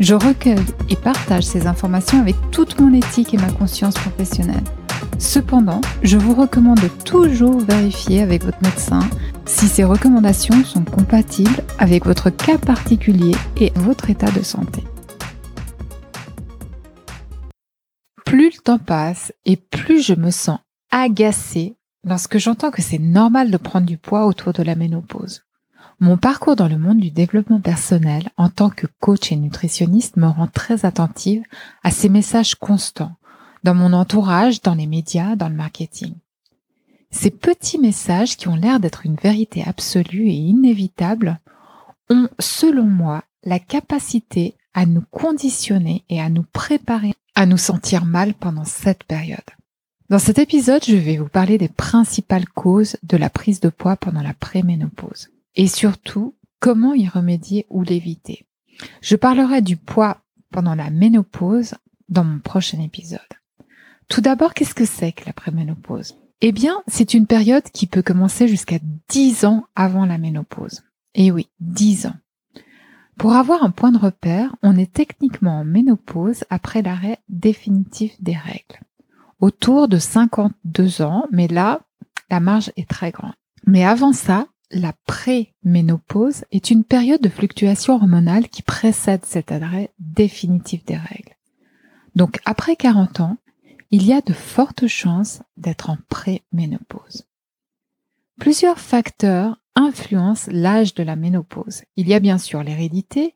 Je recueille et partage ces informations avec toute mon éthique et ma conscience professionnelle. Cependant, je vous recommande toujours vérifier avec votre médecin si ces recommandations sont compatibles avec votre cas particulier et votre état de santé. Plus le temps passe et plus je me sens agacée lorsque j'entends que c'est normal de prendre du poids autour de la ménopause. Mon parcours dans le monde du développement personnel en tant que coach et nutritionniste me rend très attentive à ces messages constants dans mon entourage, dans les médias, dans le marketing. Ces petits messages qui ont l'air d'être une vérité absolue et inévitable ont, selon moi, la capacité à nous conditionner et à nous préparer à nous sentir mal pendant cette période. Dans cet épisode, je vais vous parler des principales causes de la prise de poids pendant la préménopause et surtout comment y remédier ou l'éviter? Je parlerai du poids pendant la ménopause dans mon prochain épisode. Tout d'abord, qu'est-ce que c'est que la préménopause Eh bien, c'est une période qui peut commencer jusqu'à 10 ans avant la ménopause. Et oui, 10 ans. Pour avoir un point de repère, on est techniquement en ménopause après l'arrêt définitif des règles. Autour de 52 ans, mais là, la marge est très grande. Mais avant ça, la préménopause est une période de fluctuation hormonale qui précède cet arrêt définitif des règles. Donc après 40 ans, il y a de fortes chances d'être en préménopause. Plusieurs facteurs influencent l'âge de la ménopause. Il y a bien sûr l'hérédité,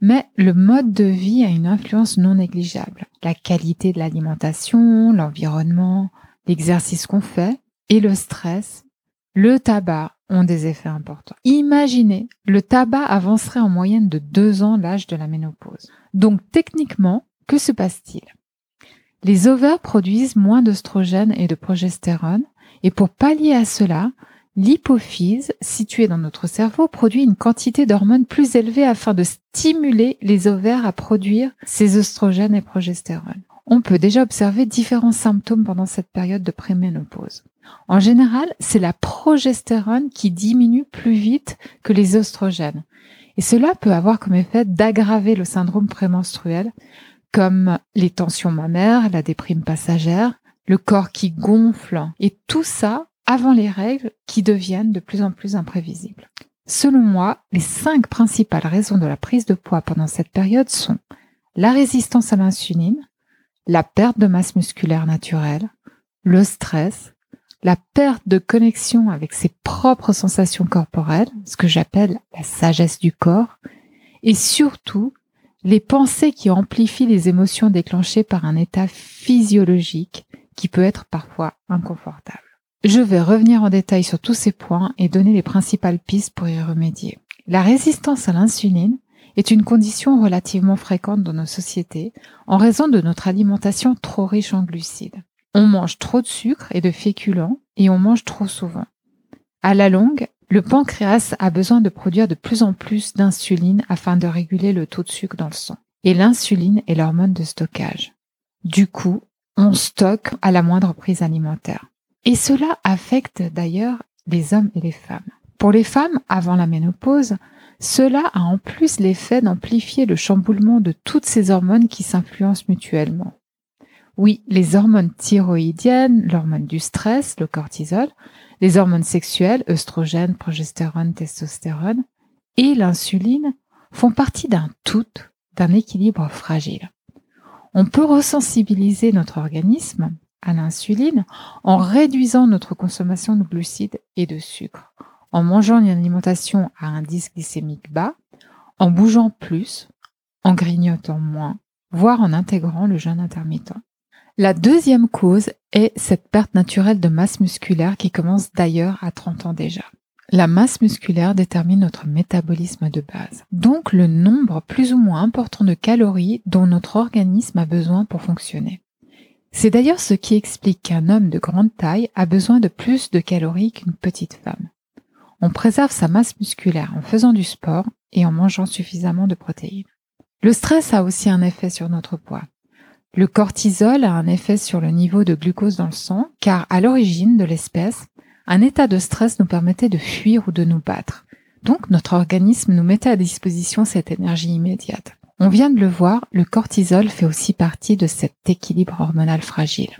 mais le mode de vie a une influence non négligeable. La qualité de l'alimentation, l'environnement, l'exercice qu'on fait et le stress, le tabac ont des effets importants. Imaginez, le tabac avancerait en moyenne de deux ans l'âge de la ménopause. Donc techniquement, que se passe-t-il? Les ovaires produisent moins d'oestrogène et de progestérone, et pour pallier à cela, l'hypophyse, située dans notre cerveau, produit une quantité d'hormones plus élevée afin de stimuler les ovaires à produire ces oestrogènes et progestérone. On peut déjà observer différents symptômes pendant cette période de préménopause. En général, c'est la progestérone qui diminue plus vite que les oestrogènes. Et cela peut avoir comme effet d'aggraver le syndrome prémenstruel, comme les tensions mammaires, la déprime passagère, le corps qui gonfle, et tout ça avant les règles qui deviennent de plus en plus imprévisibles. Selon moi, les cinq principales raisons de la prise de poids pendant cette période sont la résistance à l'insuline, la perte de masse musculaire naturelle, le stress, la perte de connexion avec ses propres sensations corporelles, ce que j'appelle la sagesse du corps, et surtout les pensées qui amplifient les émotions déclenchées par un état physiologique qui peut être parfois inconfortable. Je vais revenir en détail sur tous ces points et donner les principales pistes pour y remédier. La résistance à l'insuline est une condition relativement fréquente dans nos sociétés en raison de notre alimentation trop riche en glucides. On mange trop de sucre et de féculents et on mange trop souvent. À la longue, le pancréas a besoin de produire de plus en plus d'insuline afin de réguler le taux de sucre dans le sang. Et l'insuline est l'hormone de stockage. Du coup, on stocke à la moindre prise alimentaire. Et cela affecte d'ailleurs les hommes et les femmes. Pour les femmes, avant la ménopause, cela a en plus l'effet d'amplifier le chamboulement de toutes ces hormones qui s'influencent mutuellement. Oui, les hormones thyroïdiennes, l'hormone du stress, le cortisol, les hormones sexuelles, œstrogène, progestérone, testostérone, et l'insuline font partie d'un tout, d'un équilibre fragile. On peut resensibiliser notre organisme à l'insuline en réduisant notre consommation de glucides et de sucre, en mangeant une alimentation à indice glycémique bas, en bougeant plus, en grignotant moins, voire en intégrant le jeûne intermittent. La deuxième cause est cette perte naturelle de masse musculaire qui commence d'ailleurs à 30 ans déjà. La masse musculaire détermine notre métabolisme de base, donc le nombre plus ou moins important de calories dont notre organisme a besoin pour fonctionner. C'est d'ailleurs ce qui explique qu'un homme de grande taille a besoin de plus de calories qu'une petite femme. On préserve sa masse musculaire en faisant du sport et en mangeant suffisamment de protéines. Le stress a aussi un effet sur notre poids. Le cortisol a un effet sur le niveau de glucose dans le sang car à l'origine de l'espèce, un état de stress nous permettait de fuir ou de nous battre. Donc notre organisme nous mettait à disposition cette énergie immédiate. On vient de le voir, le cortisol fait aussi partie de cet équilibre hormonal fragile.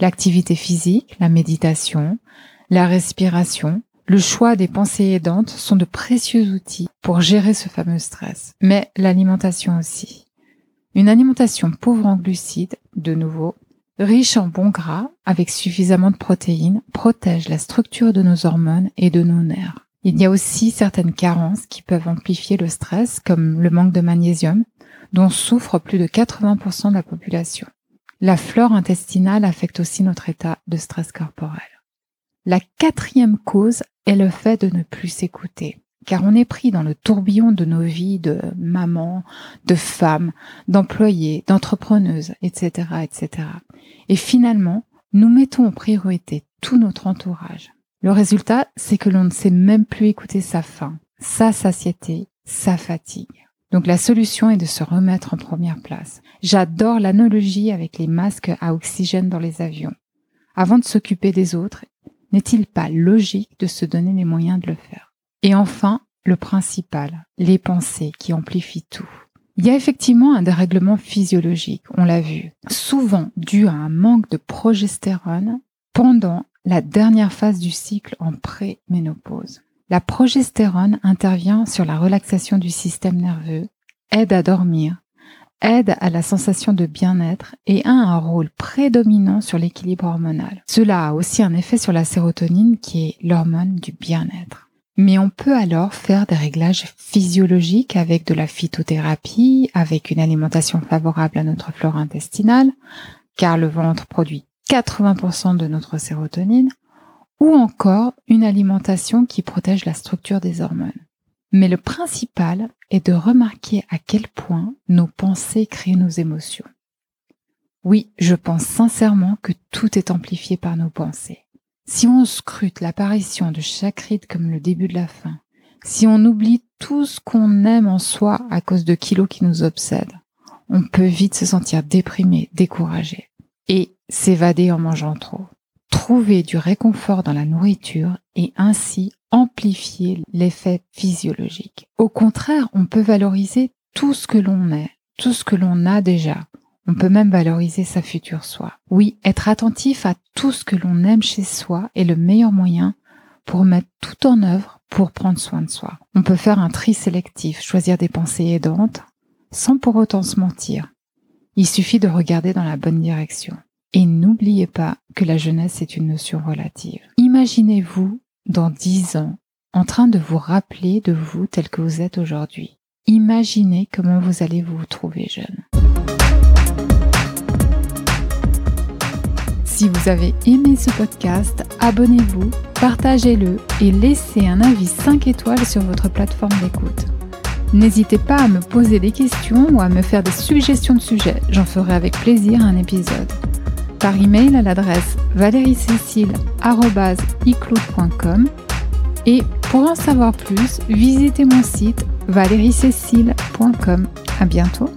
L'activité physique, la méditation, la respiration, le choix des pensées aidantes sont de précieux outils pour gérer ce fameux stress, mais l'alimentation aussi. Une alimentation pauvre en glucides, de nouveau, riche en bons gras, avec suffisamment de protéines, protège la structure de nos hormones et de nos nerfs. Il y a aussi certaines carences qui peuvent amplifier le stress, comme le manque de magnésium, dont souffre plus de 80% de la population. La flore intestinale affecte aussi notre état de stress corporel. La quatrième cause est le fait de ne plus s'écouter, car on est pris dans le tourbillon de nos vies de maman, de femme, d'employés, d'entrepreneuses, etc., etc. Et finalement, nous mettons en priorité tout notre entourage. Le résultat, c'est que l'on ne sait même plus écouter sa faim, sa satiété, sa fatigue. Donc la solution est de se remettre en première place. J'adore l'analogie avec les masques à oxygène dans les avions. Avant de s'occuper des autres, n'est-il pas logique de se donner les moyens de le faire? Et enfin, le principal, les pensées qui amplifient tout. Il y a effectivement un dérèglement physiologique, on l'a vu, souvent dû à un manque de progestérone pendant la dernière phase du cycle en pré-ménopause. La progestérone intervient sur la relaxation du système nerveux, aide à dormir, aide à la sensation de bien-être et a un rôle prédominant sur l'équilibre hormonal. Cela a aussi un effet sur la sérotonine qui est l'hormone du bien-être. Mais on peut alors faire des réglages physiologiques avec de la phytothérapie, avec une alimentation favorable à notre flore intestinale, car le ventre produit 80% de notre sérotonine, ou encore une alimentation qui protège la structure des hormones. Mais le principal est de remarquer à quel point nos pensées créent nos émotions. Oui, je pense sincèrement que tout est amplifié par nos pensées. Si on scrute l'apparition de chaque rite comme le début de la fin, si on oublie tout ce qu'on aime en soi à cause de kilos qui nous obsèdent, on peut vite se sentir déprimé, découragé et s'évader en mangeant trop trouver du réconfort dans la nourriture et ainsi amplifier l'effet physiologique. Au contraire, on peut valoriser tout ce que l'on est, tout ce que l'on a déjà. On peut même valoriser sa future soi. Oui, être attentif à tout ce que l'on aime chez soi est le meilleur moyen pour mettre tout en œuvre pour prendre soin de soi. On peut faire un tri sélectif, choisir des pensées aidantes, sans pour autant se mentir. Il suffit de regarder dans la bonne direction. Et n'oubliez pas que la jeunesse est une notion relative. Imaginez-vous dans dix ans en train de vous rappeler de vous tel que vous êtes aujourd'hui. Imaginez comment vous allez vous trouver jeune. Si vous avez aimé ce podcast, abonnez-vous, partagez-le et laissez un avis 5 étoiles sur votre plateforme d'écoute. N'hésitez pas à me poser des questions ou à me faire des suggestions de sujets, j'en ferai avec plaisir un épisode par email à l'adresse valeriecécile.com et pour en savoir plus, visitez mon site valeriecécile.com. À bientôt!